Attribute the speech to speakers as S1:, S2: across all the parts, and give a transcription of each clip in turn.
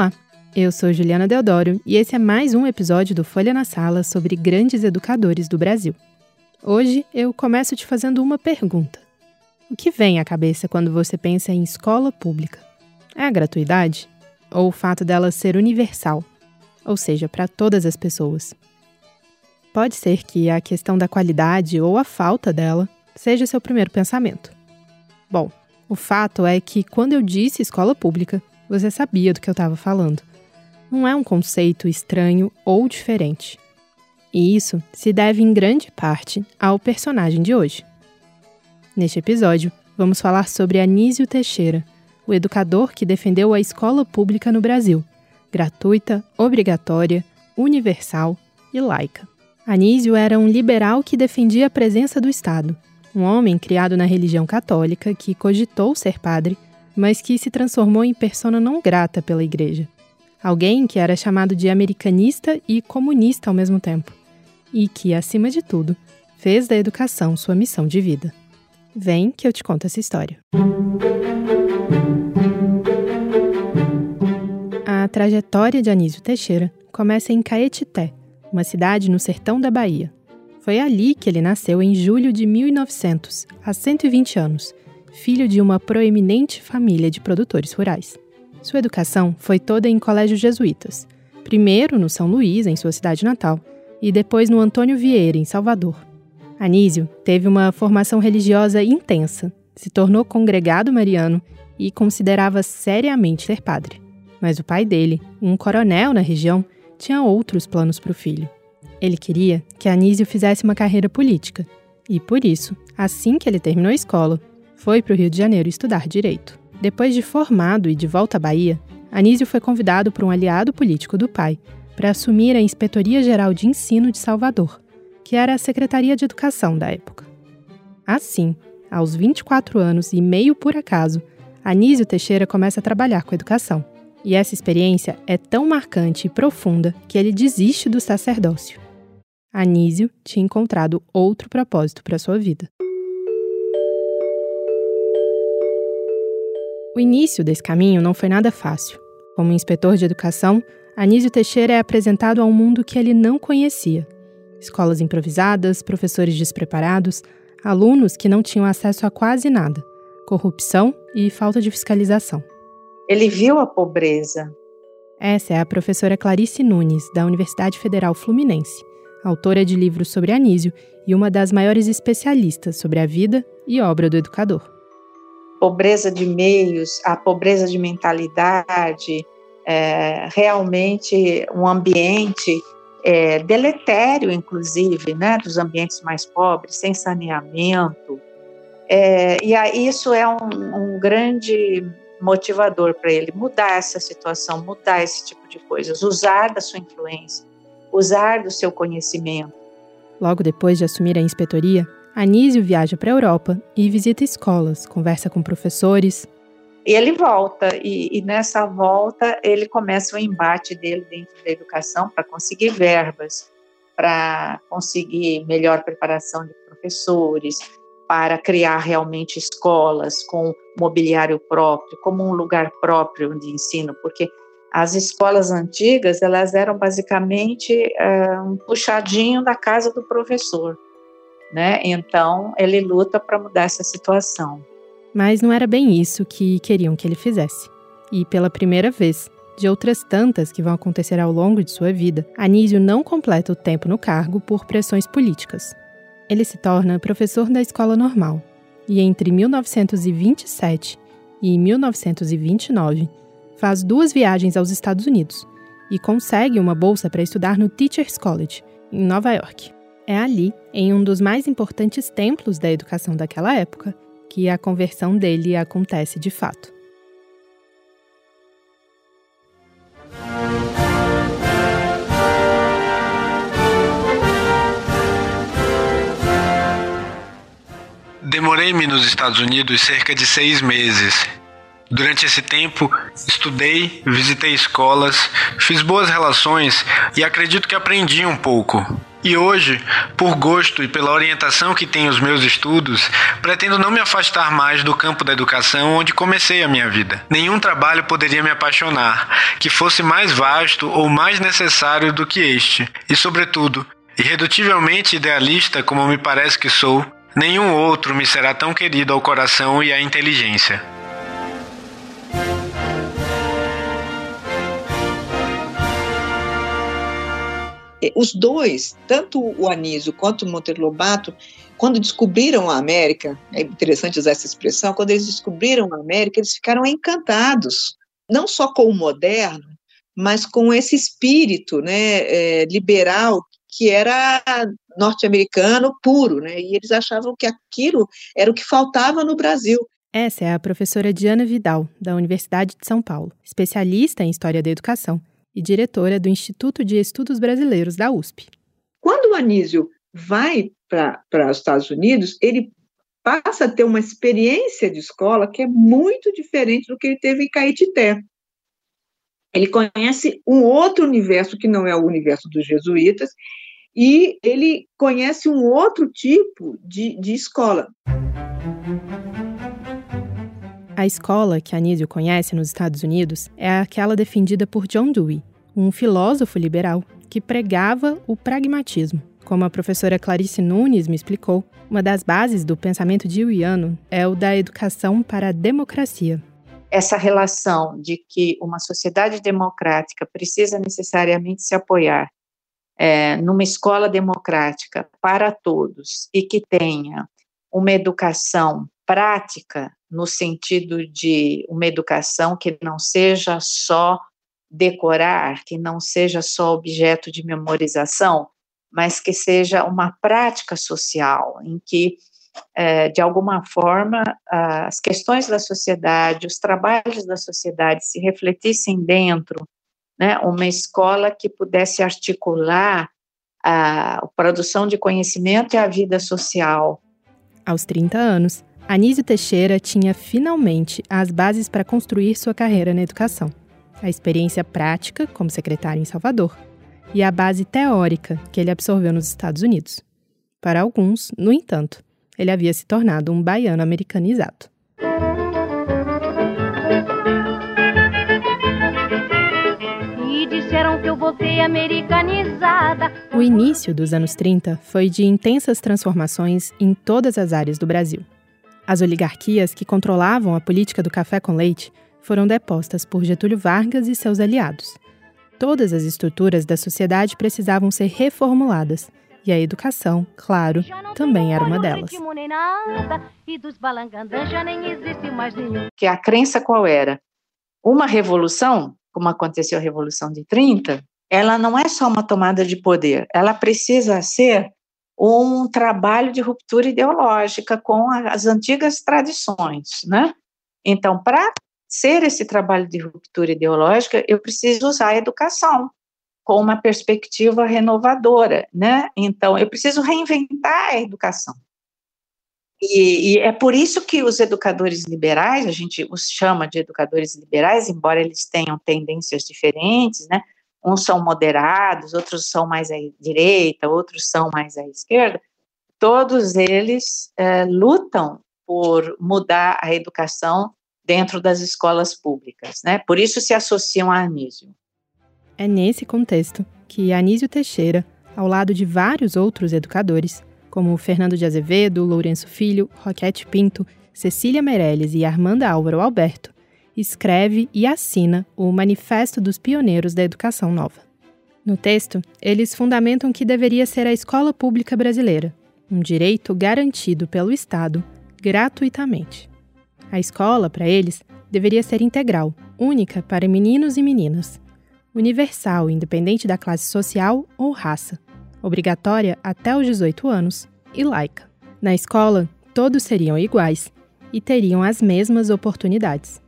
S1: Olá, eu sou Juliana Deodoro e esse é mais um episódio do Folha na Sala sobre grandes educadores do Brasil. Hoje eu começo te fazendo uma pergunta. O que vem à cabeça quando você pensa em escola pública? É a gratuidade? Ou o fato dela ser universal, ou seja, para todas as pessoas? Pode ser que a questão da qualidade ou a falta dela seja seu primeiro pensamento. Bom, o fato é que quando eu disse escola pública, você sabia do que eu estava falando. Não é um conceito estranho ou diferente. E isso se deve em grande parte ao personagem de hoje. Neste episódio, vamos falar sobre Anísio Teixeira, o educador que defendeu a escola pública no Brasil, gratuita, obrigatória, universal e laica. Anísio era um liberal que defendia a presença do Estado, um homem criado na religião católica que cogitou ser padre, mas que se transformou em persona não grata pela igreja. Alguém que era chamado de americanista e comunista ao mesmo tempo, e que, acima de tudo, fez da educação sua missão de vida. Vem que eu te conto essa história. A trajetória de Anísio Teixeira começa em Caetité, uma cidade no sertão da Bahia. Foi ali que ele nasceu em julho de 1900, há 120 anos, filho de uma proeminente família de produtores rurais. Sua educação foi toda em colégios jesuítas, primeiro no São Luís, em sua cidade natal, e depois no Antônio Vieira, em Salvador. Anísio teve uma formação religiosa intensa, se tornou congregado mariano e considerava seriamente ser padre. Mas o pai dele, um coronel na região, tinha outros planos para o filho. Ele queria que Anísio fizesse uma carreira política, e por isso, assim que ele terminou a escola, foi para o Rio de Janeiro estudar direito. Depois de formado e de volta à Bahia, Anísio foi convidado por um aliado político do pai para assumir a Inspetoria Geral de Ensino de Salvador, que era a Secretaria de Educação da época. Assim, aos 24 anos e meio por acaso, Anísio Teixeira começa a trabalhar com educação. E essa experiência é tão marcante e profunda que ele desiste do sacerdócio. Anísio tinha encontrado outro propósito para sua vida. O início desse caminho não foi nada fácil. Como inspetor de educação, Anísio Teixeira é apresentado a um mundo que ele não conhecia. Escolas improvisadas, professores despreparados, alunos que não tinham acesso a quase nada, corrupção e falta de fiscalização.
S2: Ele viu a pobreza.
S1: Essa é a professora Clarice Nunes, da Universidade Federal Fluminense, autora de livros sobre Anísio e uma das maiores especialistas sobre a vida e obra do educador.
S2: Pobreza de meios, a pobreza de mentalidade, é, realmente um ambiente é, deletério, inclusive, né, dos ambientes mais pobres, sem saneamento. É, e aí isso é um, um grande motivador para ele mudar essa situação, mudar esse tipo de coisas, usar da sua influência, usar do seu conhecimento.
S1: Logo depois de assumir a inspetoria, Anísio viaja para a Europa e visita escolas, conversa com professores.
S2: E ele volta, e, e nessa volta ele começa o embate dele dentro da educação para conseguir verbas, para conseguir melhor preparação de professores, para criar realmente escolas com mobiliário próprio, como um lugar próprio de ensino, porque as escolas antigas elas eram basicamente é, um puxadinho da casa do professor, né? Então ele luta para mudar essa situação.
S1: Mas não era bem isso que queriam que ele fizesse. E pela primeira vez, de outras tantas que vão acontecer ao longo de sua vida, Anísio não completa o tempo no cargo por pressões políticas ele se torna professor da escola normal e entre 1927 e 1929 faz duas viagens aos Estados Unidos e consegue uma bolsa para estudar no Teachers College, em Nova York. É ali, em um dos mais importantes templos da educação daquela época, que a conversão dele acontece de fato.
S3: Demorei-me nos Estados Unidos cerca de seis meses. Durante esse tempo, estudei, visitei escolas, fiz boas relações e acredito que aprendi um pouco. E hoje, por gosto e pela orientação que tem os meus estudos, pretendo não me afastar mais do campo da educação onde comecei a minha vida. Nenhum trabalho poderia me apaixonar, que fosse mais vasto ou mais necessário do que este. E, sobretudo, irredutivelmente idealista como me parece que sou, nenhum outro me será tão querido ao coração e à inteligência.
S4: Os dois, tanto o Anísio quanto o Monteiro Lobato, quando descobriram a América, é interessante usar essa expressão, quando eles descobriram a América, eles ficaram encantados, não só com o moderno, mas com esse espírito né, é, liberal que era norte-americano puro, né, e eles achavam que aquilo era o que faltava no Brasil.
S1: Essa é a professora Diana Vidal, da Universidade de São Paulo, especialista em História da Educação e diretora do Instituto de Estudos Brasileiros da USP.
S4: Quando o Anísio vai para os Estados Unidos, ele passa a ter uma experiência de escola que é muito diferente do que ele teve em Caetité. Ele conhece um outro universo que não é o universo dos jesuítas, e ele conhece um outro tipo de, de escola.
S1: A escola que Anísio conhece nos Estados Unidos é aquela defendida por John Dewey, um filósofo liberal que pregava o pragmatismo. Como a professora Clarice Nunes me explicou, uma das bases do pensamento deweyiano é o da educação para a democracia.
S2: Essa relação de que uma sociedade democrática precisa necessariamente se apoiar é, numa escola democrática para todos e que tenha uma educação prática no sentido de uma educação que não seja só decorar, que não seja só objeto de memorização, mas que seja uma prática social, em que, é, de alguma forma, as questões da sociedade, os trabalhos da sociedade se refletissem dentro, né, uma escola que pudesse articular a, produção de conhecimento e a vida social.
S1: Aos 30 anos, Anísio Teixeira tinha finalmente as bases para construir sua carreira na educação. A experiência prática, como secretário em Salvador, e a base teórica que ele absorveu nos Estados Unidos. Para alguns, no entanto, ele havia se tornado um baiano americanizado.
S5: E disseram que eu voltei americanizada.
S1: O início dos anos 30 foi de intensas transformações em todas as áreas do Brasil. As oligarquias que controlavam a política do café com leite foram depostas por Getúlio Vargas e seus aliados. Todas as estruturas da sociedade precisavam ser reformuladas, e a educação, claro, também era uma delas.
S2: Que a crença qual era? Uma revolução, como aconteceu a Revolução de 30, ela não é só uma tomada de poder, ela precisa ser um trabalho de ruptura ideológica com as antigas tradições, né? Então, para ser esse trabalho de ruptura ideológica, eu preciso usar a educação com uma perspectiva renovadora, né? Então, eu preciso reinventar a educação. E, e, é por isso que os educadores liberais, a gente os chama de educadores liberais, embora eles tenham tendências diferentes, né? Uns são moderados, outros são mais à direita, outros são mais à esquerda, todos eles é, lutam por mudar a educação dentro das escolas públicas, né? Por isso se associam a Anísio.
S1: É nesse contexto que Anísio Teixeira, ao lado de vários outros educadores, como Fernando de Azevedo, Lourenço Filho, Roquete Pinto, Cecília Meirelles e Armanda Álvaro Alberto, escreve e assina o Manifesto dos Pioneiros da Educação Nova. No texto, eles fundamentam que deveria ser a escola pública brasileira, um direito garantido pelo Estado gratuitamente. A escola, para eles, deveria ser integral, única para meninos e meninas, universal, independente da classe social ou raça, obrigatória até os 18 anos e laica. Na escola, todos seriam iguais e teriam as mesmas oportunidades.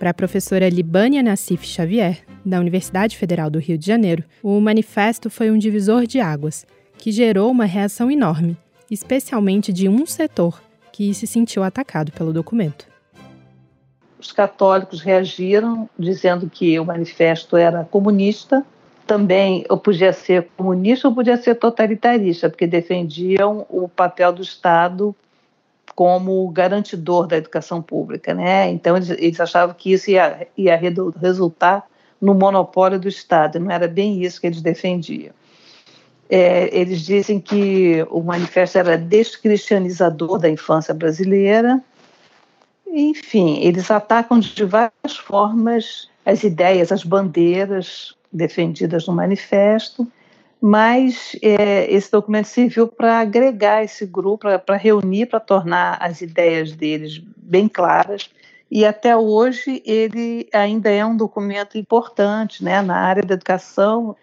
S1: Para a professora Libânia Nassif Xavier, da Universidade Federal do Rio de Janeiro, o manifesto foi um divisor de águas, que gerou uma reação enorme, especialmente de um setor que se sentiu atacado pelo documento.
S6: Os católicos reagiram dizendo que o manifesto era comunista, também ou podia ser comunista ou podia ser totalitarista, porque defendiam o papel do Estado como garantidor da educação pública, né? Então eles, eles achavam que isso ia, ia resultar no monopólio do Estado, não era bem isso que eles defendiam. É, eles dizem que o manifesto era descristianizador da infância brasileira. Enfim, eles atacam de várias formas as ideias, as bandeiras defendidas no manifesto, mas é, esse documento serviu para agregar esse grupo, para reunir, para tornar as ideias deles bem claras. E até hoje ele ainda é um documento importante né, na área da educação.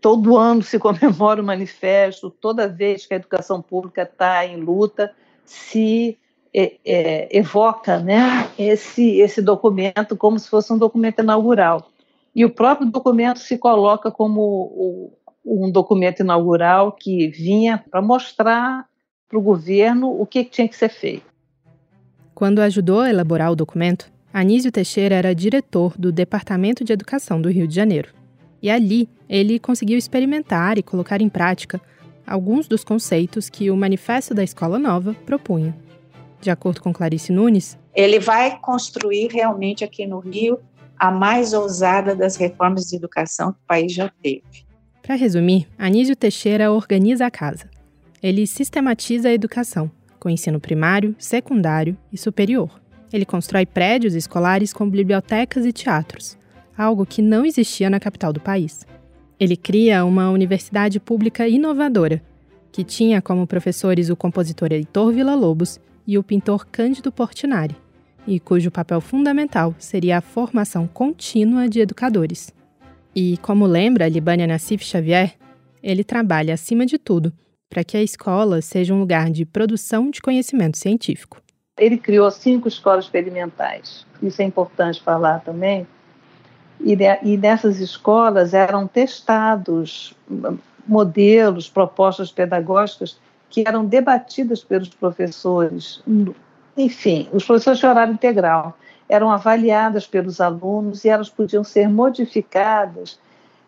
S6: Todo ano se comemora o manifesto, toda vez que a educação pública está em luta, se é, é, evoca né, esse, esse documento como se fosse um documento inaugural. E o próprio documento se coloca como um documento inaugural que vinha para mostrar para o governo o que tinha que ser feito.
S1: Quando ajudou a elaborar o documento, Anísio Teixeira era diretor do Departamento de Educação do Rio de Janeiro. E ali ele conseguiu experimentar e colocar em prática alguns dos conceitos que o Manifesto da Escola Nova propunha. De acordo com Clarice Nunes,
S2: ele vai construir realmente aqui no Rio a mais ousada das reformas de educação que o país já teve.
S1: Para resumir, Anísio Teixeira organiza a casa. Ele sistematiza a educação, com ensino primário, secundário e superior. Ele constrói prédios escolares com bibliotecas e teatros, algo que não existia na capital do país. Ele cria uma universidade pública inovadora, que tinha como professores o compositor Heitor Villa-Lobos e o pintor Cândido Portinari, e cujo papel fundamental seria a formação contínua de educadores. E, como lembra Libânia Nassif Xavier, ele trabalha, acima de tudo, para que a escola seja um lugar de produção de conhecimento científico.
S6: Ele criou cinco escolas experimentais. Isso é importante falar também. E, e nessas escolas eram testados modelos, propostas pedagógicas que eram debatidas pelos professores enfim, os professores de horário integral eram avaliadas pelos alunos e elas podiam ser modificadas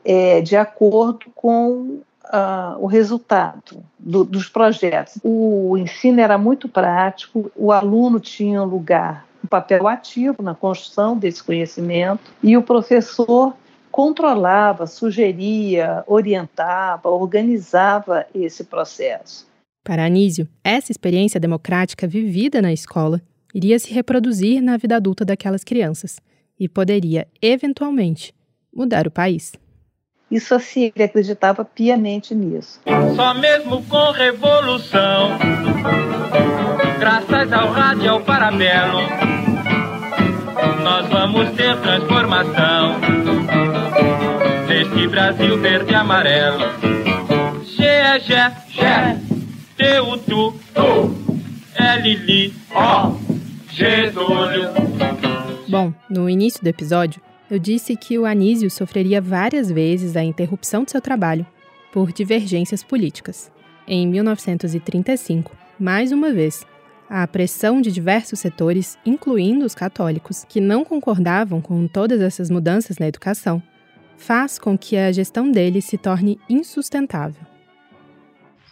S6: é, de acordo com uh, o resultado do, dos projetos. O ensino era muito prático, o aluno tinha um lugar, um papel ativo na construção desse conhecimento e o professor controlava, sugeria, orientava, organizava esse processo.
S1: Para Anísio, essa experiência democrática vivida na escola iria se reproduzir na vida adulta daquelas crianças e poderia, eventualmente, mudar o país.
S6: Isso assim, ele acreditava piamente nisso.
S7: Só mesmo com revolução, graças ao rádio e ao parabelo, nós vamos ter transformação neste Brasil verde e amarelo. Gé, gé, gé. T-U-Tu, L-Li, O, Getúlio.
S1: Bom, no início do episódio, eu disse que o Anísio sofreria várias vezes a interrupção de seu trabalho por divergências políticas. Em 1935, mais uma vez, a pressão de diversos setores, incluindo os católicos, que não concordavam com todas essas mudanças na educação, faz com que a gestão dele se torne insustentável.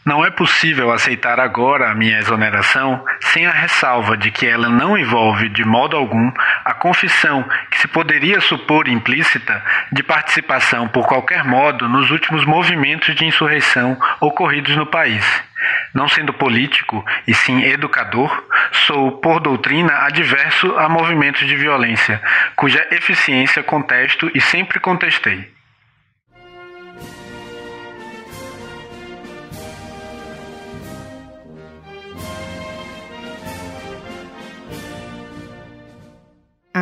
S3: Não é possível aceitar agora a minha exoneração sem a ressalva de que ela não envolve de modo algum a confissão que se poderia supor implícita de participação por qualquer modo nos últimos movimentos de insurreição ocorridos no país. Não sendo político e sim educador, sou, por doutrina, adverso a movimentos de violência, cuja eficiência contesto e sempre contestei.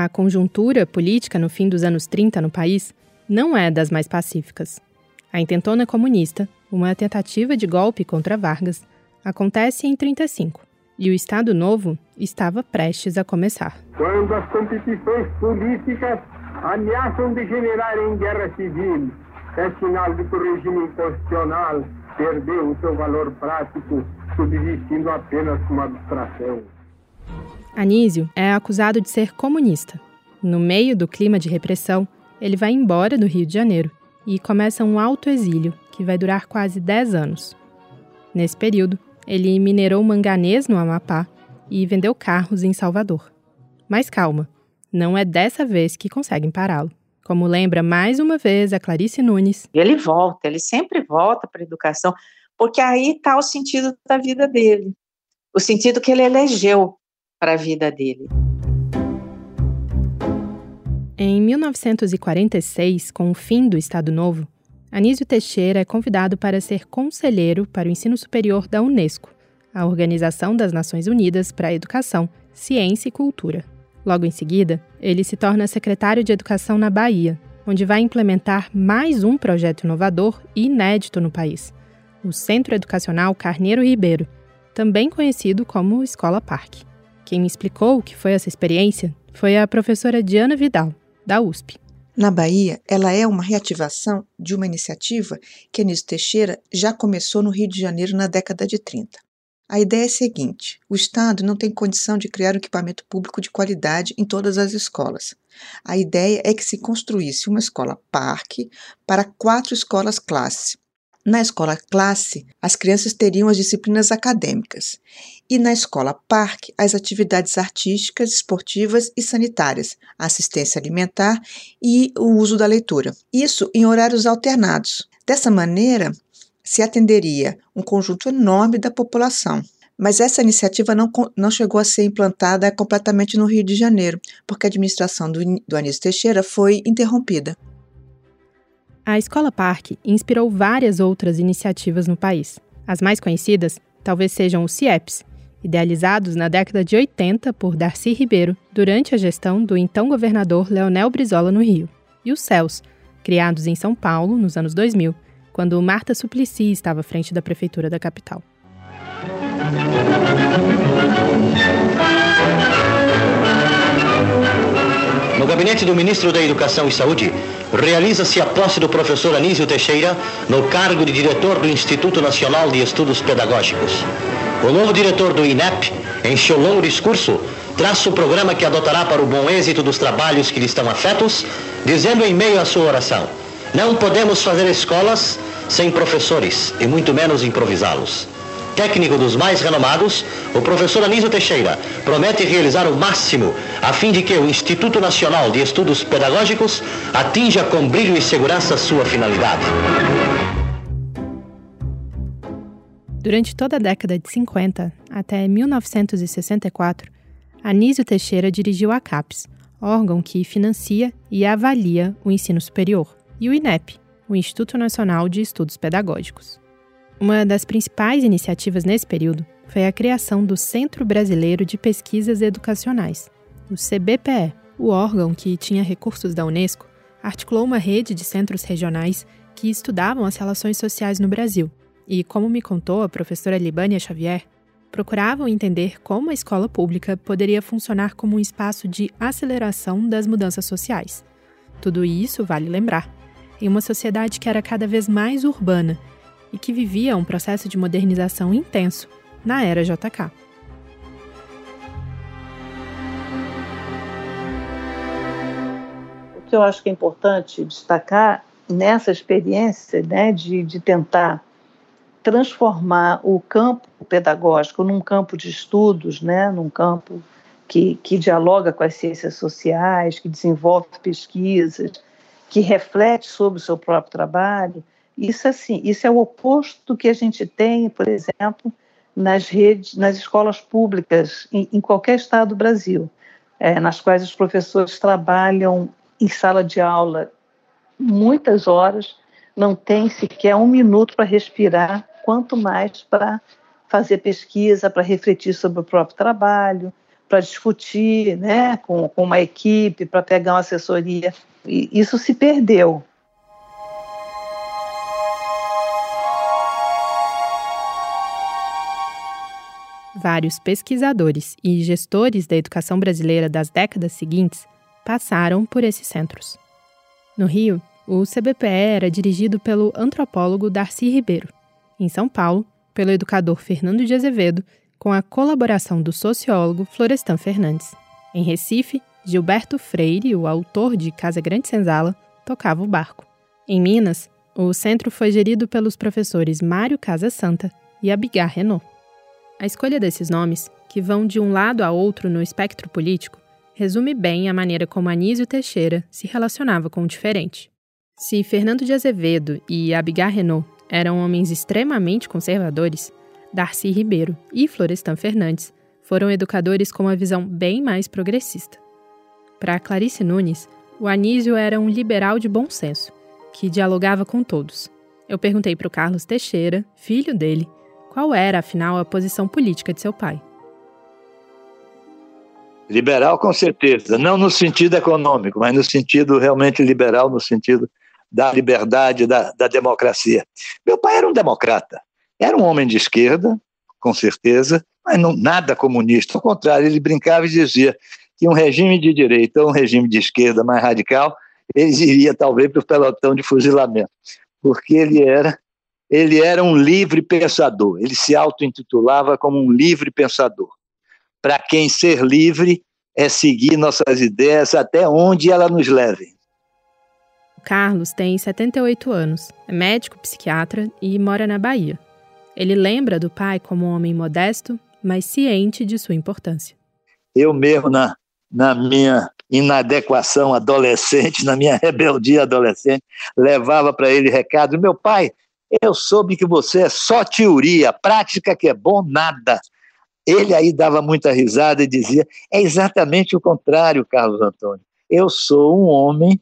S1: A conjuntura política no fim dos anos 30 no país não é das mais pacíficas. A intentona comunista, uma tentativa de golpe contra Vargas, acontece em 35 e o Estado Novo estava prestes a começar.
S8: Quando as competições políticas ameaçam degenerar em guerra civil, é sinal de que o regime inconstitucional perdeu o seu valor prático, subsistindo apenas como abstração.
S1: Anísio é acusado de ser comunista. No meio do clima de repressão, ele vai embora do Rio de Janeiro e começa um alto exílio que vai durar quase 10 anos. Nesse período, ele minerou manganês no Amapá e vendeu carros em Salvador. Mas calma, não é dessa vez que conseguem pará-lo. Como lembra mais uma vez a Clarice Nunes.
S2: Ele volta, ele sempre volta para a educação, porque aí está o sentido da vida dele, o sentido que ele elegeu para a vida dele.
S1: Em 1946, com o fim do Estado Novo, Anísio Teixeira é convidado para ser conselheiro para o ensino superior da Unesco, a Organização das Nações Unidas para a Educação, Ciência e Cultura. Logo em seguida, ele se torna secretário de Educação na Bahia, onde vai implementar mais um projeto inovador e inédito no país, o Centro Educacional Carneiro Ribeiro, também conhecido como Escola Parque. Quem me explicou o que foi essa experiência foi a professora Diana Vidal, da USP.
S9: Na Bahia, ela é uma reativação de uma iniciativa que Anísio Teixeira já começou no Rio de Janeiro na década de 30. A ideia é a seguinte: o Estado não tem condição de criar um equipamento público de qualidade em todas as escolas. A ideia é que se construísse uma escola parque para quatro escolas classe. Na escola classe, as crianças teriam as disciplinas acadêmicas e na escola parque, as atividades artísticas, esportivas e sanitárias, assistência alimentar e o uso da leitura. Isso em horários alternados. Dessa maneira, se atenderia um conjunto enorme da população. Mas essa iniciativa não, não chegou a ser implantada completamente no Rio de Janeiro, porque a administração do, do Anísio Teixeira foi interrompida.
S1: A Escola Parque inspirou várias outras iniciativas no país. As mais conhecidas talvez sejam os CIEPs, idealizados na década de 80 por Darcy Ribeiro, durante a gestão do então governador Leonel Brizola no Rio, e os CELS, criados em São Paulo nos anos 2000, quando Marta Suplicy estava à frente da prefeitura da capital.
S10: No gabinete do ministro da Educação e Saúde, realiza-se a posse do professor Anísio Teixeira no cargo de diretor do Instituto Nacional de Estudos Pedagógicos. O novo diretor do INEP, em seu longo discurso, traça o programa que adotará para o bom êxito dos trabalhos que lhe estão afetos, dizendo em meio à sua oração: Não podemos fazer escolas sem professores e muito menos improvisá-los. Técnico dos mais renomados, o professor Anísio Teixeira promete realizar o máximo a fim de que o Instituto Nacional de Estudos Pedagógicos atinja com brilho e segurança sua finalidade.
S1: Durante toda a década de 50 até 1964, Anísio Teixeira dirigiu a CAPES, órgão que financia e avalia o ensino superior, e o INEP, o Instituto Nacional de Estudos Pedagógicos. Uma das principais iniciativas nesse período foi a criação do Centro Brasileiro de Pesquisas Educacionais, o CBPE. O órgão, que tinha recursos da Unesco, articulou uma rede de centros regionais que estudavam as relações sociais no Brasil e, como me contou a professora Libânia Xavier, procuravam entender como a escola pública poderia funcionar como um espaço de aceleração das mudanças sociais. Tudo isso, vale lembrar, em uma sociedade que era cada vez mais urbana e que vivia um processo de modernização intenso na era JK.
S6: O que eu acho que é importante destacar nessa experiência né, de, de tentar transformar o campo pedagógico num campo de estudos, né, num campo que, que dialoga com as ciências sociais, que desenvolve pesquisas, que reflete sobre o seu próprio trabalho, isso assim, isso é o oposto do que a gente tem, por exemplo, nas redes, nas escolas públicas em, em qualquer estado do Brasil, é, nas quais os professores trabalham em sala de aula muitas horas, não tem sequer um minuto para respirar, quanto mais para fazer pesquisa, para refletir sobre o próprio trabalho, para discutir né, com, com uma equipe, para pegar uma assessoria. E isso se perdeu.
S1: Vários pesquisadores e gestores da educação brasileira das décadas seguintes passaram por esses centros. No Rio, o CBPE era dirigido pelo antropólogo Darcy Ribeiro. Em São Paulo, pelo educador Fernando de Azevedo, com a colaboração do sociólogo Florestan Fernandes. Em Recife, Gilberto Freire, o autor de Casa Grande Senzala, tocava o barco. Em Minas, o centro foi gerido pelos professores Mário Casa Santa e Abigar Renault. A escolha desses nomes, que vão de um lado a outro no espectro político, resume bem a maneira como Anísio Teixeira se relacionava com o diferente. Se Fernando de Azevedo e Abigar Renault eram homens extremamente conservadores, Darcy Ribeiro e Florestan Fernandes foram educadores com uma visão bem mais progressista. Para Clarice Nunes, o Anísio era um liberal de bom senso, que dialogava com todos. Eu perguntei para o Carlos Teixeira, filho dele, qual era, afinal, a posição política de seu pai.
S11: Liberal, com certeza. Não no sentido econômico, mas no sentido realmente liberal, no sentido da liberdade, da, da democracia. Meu pai era um democrata. Era um homem de esquerda, com certeza, mas não, nada comunista. Ao contrário, ele brincava e dizia que um regime de direita ou um regime de esquerda mais radical, ele iria talvez para o pelotão de fuzilamento, porque ele era ele era um livre pensador. Ele se auto-intitulava como um livre pensador para quem ser livre é seguir nossas ideias até onde ela nos leve.
S1: O Carlos tem 78 anos, é médico psiquiatra e mora na Bahia. Ele lembra do pai como um homem modesto, mas ciente de sua importância.
S11: Eu mesmo, na, na minha inadequação adolescente, na minha rebeldia adolescente, levava para ele recado: meu pai, eu soube que você é só teoria, prática que é bom, nada. Ele aí dava muita risada e dizia: é exatamente o contrário, Carlos Antônio. Eu sou um homem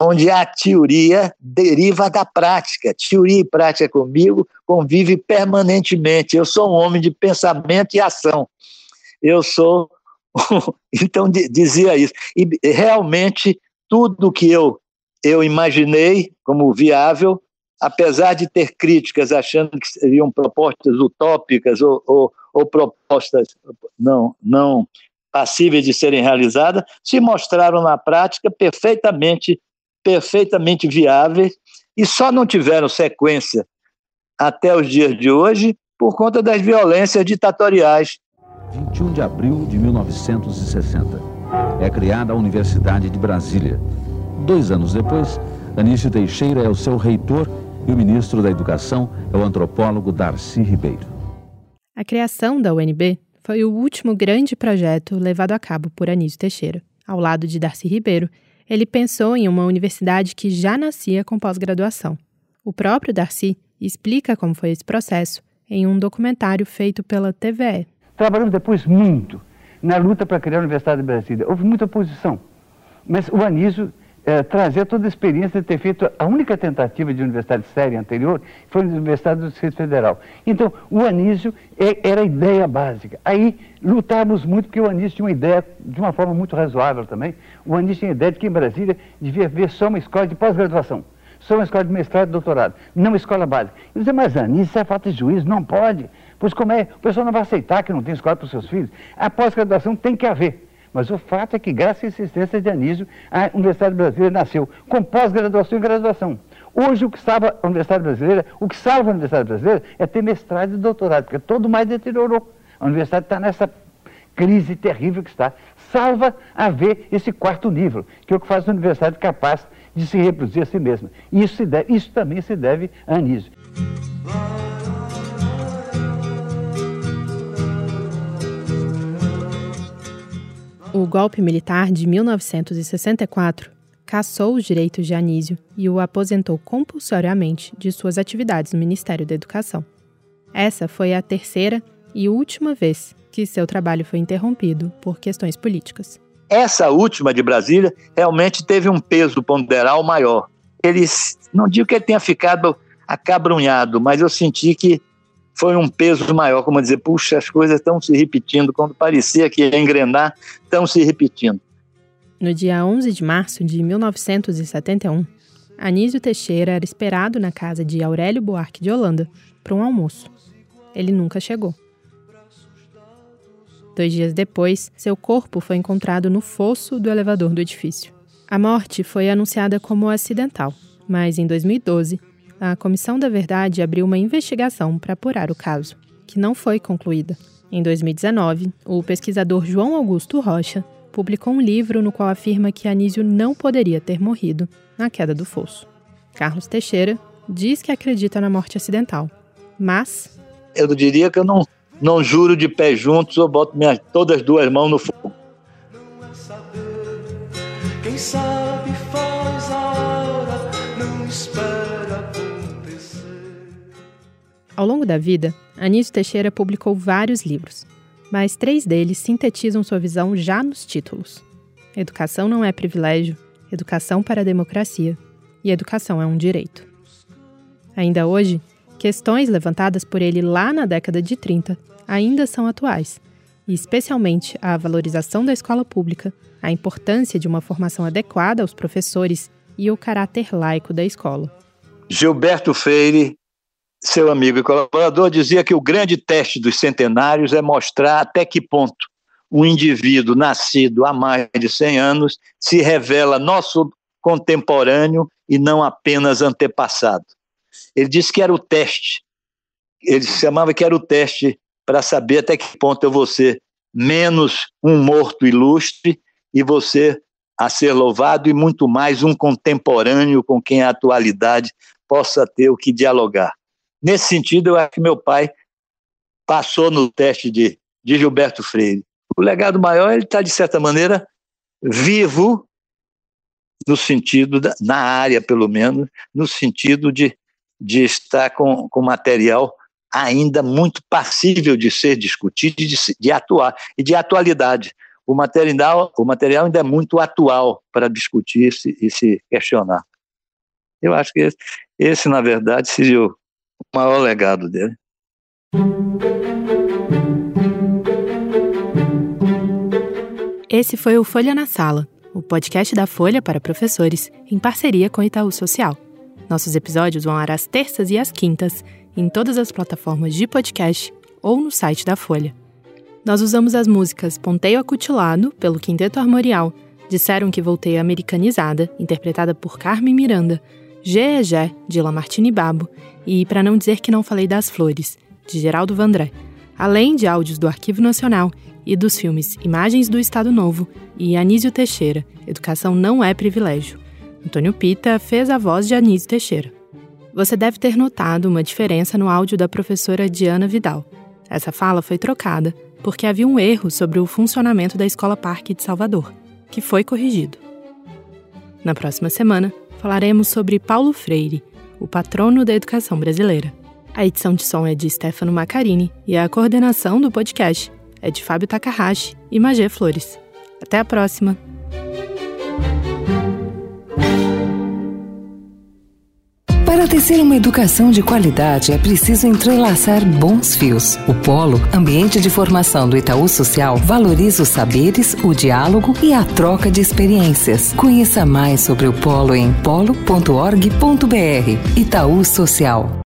S11: onde a teoria deriva da prática. Teoria e prática comigo convive permanentemente. Eu sou um homem de pensamento e ação. Eu sou. então dizia isso. E realmente tudo que eu, eu imaginei como viável, apesar de ter críticas achando que seriam propostas utópicas ou, ou ou propostas não, não passíveis de serem realizadas, se mostraram na prática perfeitamente, perfeitamente viáveis e só não tiveram sequência até os dias de hoje por conta das violências ditatoriais.
S12: 21 de abril de 1960. É criada a Universidade de Brasília. Dois anos depois, Anísio Teixeira é o seu reitor e o ministro da Educação é o antropólogo Darcy Ribeiro.
S1: A criação da UNB foi o último grande projeto levado a cabo por Anísio Teixeira. Ao lado de Darcy Ribeiro, ele pensou em uma universidade que já nascia com pós-graduação. O próprio Darcy explica como foi esse processo em um documentário feito pela TVE.
S13: Trabalhamos depois muito na luta para criar a Universidade de Brasília. Houve muita oposição, mas o Anísio é, trazer toda a experiência de ter feito a única tentativa de universidade séria anterior, foi a Universidade do Distrito Federal. Então, o Anísio é, era a ideia básica. Aí, lutávamos muito, porque o Anísio tinha uma ideia, de uma forma muito razoável também, o Anísio tinha a ideia de que em Brasília devia haver só uma escola de pós-graduação, só uma escola de mestrado e doutorado, não uma escola básica. Eu dizia, mas Anísio, isso é falta de juízo, não pode. Pois como é? O pessoal não vai aceitar que não tem escola para os seus filhos. A pós-graduação tem que haver. Mas o fato é que, graças à insistência de Anísio, a Universidade Brasileira nasceu com pós-graduação e graduação. Hoje, o que salva a Universidade Brasileira, o que salva a Universidade Brasileira é ter mestrado e doutorado, porque todo mais deteriorou. A universidade está nessa crise terrível que está. Salva haver esse quarto nível, que é o que faz a universidade capaz de se reproduzir a si mesma. Isso, deve, isso também se deve a Anísio.
S1: O golpe militar de 1964 cassou os direitos de Anísio e o aposentou compulsoriamente de suas atividades no Ministério da Educação. Essa foi a terceira e última vez que seu trabalho foi interrompido por questões políticas.
S11: Essa última de Brasília realmente teve um peso ponderal maior. Ele, não digo que ele tenha ficado acabrunhado, mas eu senti que foi um peso maior, como dizer, puxa, as coisas estão se repetindo, quando parecia que ia engrenar, estão se repetindo.
S1: No dia 11 de março de 1971, Anísio Teixeira era esperado na casa de Aurélio Buarque de Holanda para um almoço. Ele nunca chegou. Dois dias depois, seu corpo foi encontrado no fosso do elevador do edifício. A morte foi anunciada como acidental, mas em 2012, a Comissão da Verdade abriu uma investigação para apurar o caso, que não foi concluída. Em 2019, o pesquisador João Augusto Rocha publicou um livro no qual afirma que Anísio não poderia ter morrido na queda do fosso. Carlos Teixeira, diz que acredita na morte acidental, mas.
S11: Eu diria que eu não, não juro de pé juntos, eu boto minhas, todas as duas mãos no fogo. Quem sabe
S1: Ao longo da vida, Anísio Teixeira publicou vários livros, mas três deles sintetizam sua visão já nos títulos. Educação não é privilégio, educação para a democracia e educação é um direito. Ainda hoje, questões levantadas por ele lá na década de 30 ainda são atuais, e especialmente a valorização da escola pública, a importância de uma formação adequada aos professores e o caráter laico da escola.
S11: Gilberto Freire, seu amigo e colaborador, dizia que o grande teste dos centenários é mostrar até que ponto um indivíduo nascido há mais de 100 anos se revela nosso contemporâneo e não apenas antepassado. Ele disse que era o teste, ele chamava que era o teste para saber até que ponto eu vou ser menos um morto ilustre e você a ser louvado e muito mais um contemporâneo com quem a atualidade possa ter o que dialogar. Nesse sentido, eu acho que meu pai passou no teste de, de Gilberto Freire. O legado maior, ele está, de certa maneira, vivo no sentido, da, na área pelo menos, no sentido de, de estar com, com material ainda muito passível de ser discutido e de, de atuar, e de atualidade. O material, o material ainda é muito atual para discutir e se questionar. Eu acho que esse, esse, na verdade, seria o maior legado dele.
S1: Esse foi o Folha na Sala, o podcast da Folha para professores, em parceria com Itaú Social. Nossos episódios vão às terças e às quintas, em todas as plataformas de podcast ou no site da Folha. Nós usamos as músicas Ponteio Acutilado, pelo Quinteto Armorial, Disseram que Voltei Americanizada, interpretada por Carmen Miranda, Gé de Lamartine Babo, e Para Não Dizer Que Não Falei das Flores, de Geraldo Vandré, além de áudios do Arquivo Nacional e dos filmes Imagens do Estado Novo e Anísio Teixeira, Educação Não é Privilégio. Antônio Pita fez a voz de Anísio Teixeira. Você deve ter notado uma diferença no áudio da professora Diana Vidal. Essa fala foi trocada porque havia um erro sobre o funcionamento da Escola Parque de Salvador, que foi corrigido. Na próxima semana, falaremos sobre Paulo Freire, o patrono da educação brasileira. A edição de som é de Stefano Macarini e a coordenação do podcast é de Fábio Takahashi e Magé Flores. Até a próxima!
S14: Para tecer uma educação de qualidade é preciso entrelaçar bons fios. O Polo, ambiente de formação do Itaú Social, valoriza os saberes, o diálogo e a troca de experiências. Conheça mais sobre o Polo em polo.org.br. Itaú Social.